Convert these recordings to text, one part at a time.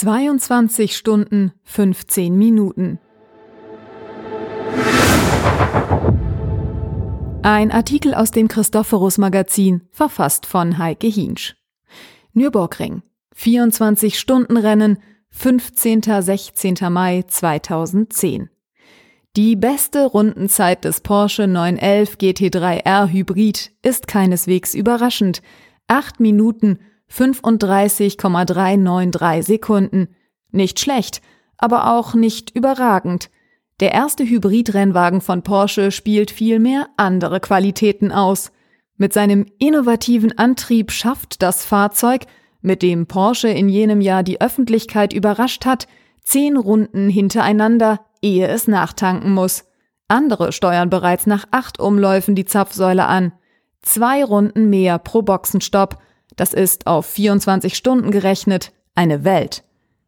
22 Stunden 15 Minuten. Ein Artikel aus dem Christophorus Magazin, verfasst von Heike Hinsch. Nürburgring. 24 Stunden Rennen, 15. 16. Mai 2010. Die beste Rundenzeit des Porsche 911 GT3R Hybrid ist keineswegs überraschend. 8 Minuten 35,393 Sekunden. Nicht schlecht, aber auch nicht überragend. Der erste Hybridrennwagen von Porsche spielt vielmehr andere Qualitäten aus. Mit seinem innovativen Antrieb schafft das Fahrzeug, mit dem Porsche in jenem Jahr die Öffentlichkeit überrascht hat, zehn Runden hintereinander, ehe es nachtanken muss. Andere steuern bereits nach acht Umläufen die Zapfsäule an. Zwei Runden mehr pro Boxenstopp das ist auf 24 Stunden gerechnet eine Welt.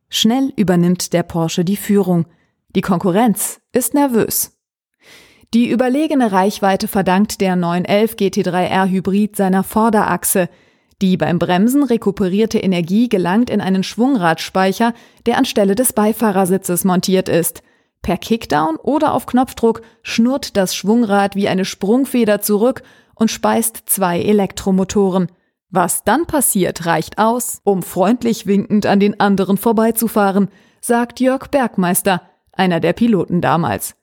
Schnell übernimmt der Porsche die Führung. Die Konkurrenz ist nervös. Die überlegene Reichweite verdankt der 911 GT3R Hybrid seiner Vorderachse. Die beim Bremsen rekuperierte Energie gelangt in einen Schwungradspeicher, der anstelle des Beifahrersitzes montiert ist. Per Kickdown oder auf Knopfdruck schnurrt das Schwungrad wie eine Sprungfeder zurück und speist zwei Elektromotoren. Was dann passiert, reicht aus, um freundlich winkend an den anderen vorbeizufahren, sagt Jörg Bergmeister, einer der Piloten damals.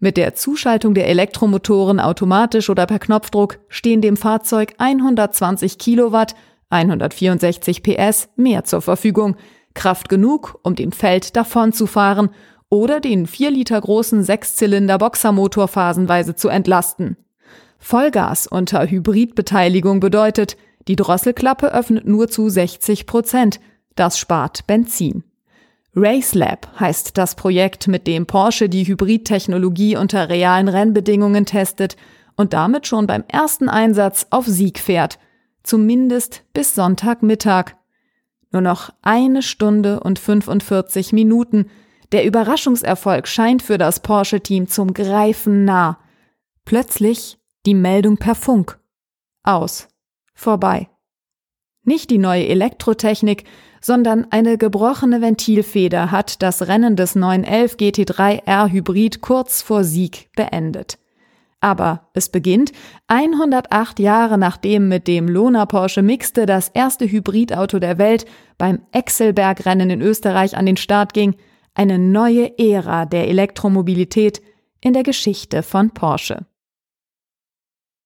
Mit der Zuschaltung der Elektromotoren automatisch oder per Knopfdruck stehen dem Fahrzeug 120 Kilowatt, 164 PS mehr zur Verfügung, Kraft genug, um dem Feld davonzufahren oder den 4 Liter großen Sechszylinder Boxermotor phasenweise zu entlasten. Vollgas unter Hybridbeteiligung bedeutet, die Drosselklappe öffnet nur zu 60 Prozent. Das spart Benzin. RaceLab heißt das Projekt, mit dem Porsche die Hybridtechnologie unter realen Rennbedingungen testet und damit schon beim ersten Einsatz auf Sieg fährt. Zumindest bis Sonntagmittag. Nur noch eine Stunde und 45 Minuten. Der Überraschungserfolg scheint für das Porsche-Team zum Greifen nah. Plötzlich die Meldung per Funk. Aus vorbei. Nicht die neue Elektrotechnik, sondern eine gebrochene Ventilfeder hat das Rennen des 911 GT3R Hybrid kurz vor Sieg beendet. Aber es beginnt 108 Jahre nachdem mit dem Lohner Porsche Mixte das erste Hybridauto der Welt beim Exelberg-Rennen in Österreich an den Start ging, eine neue Ära der Elektromobilität in der Geschichte von Porsche.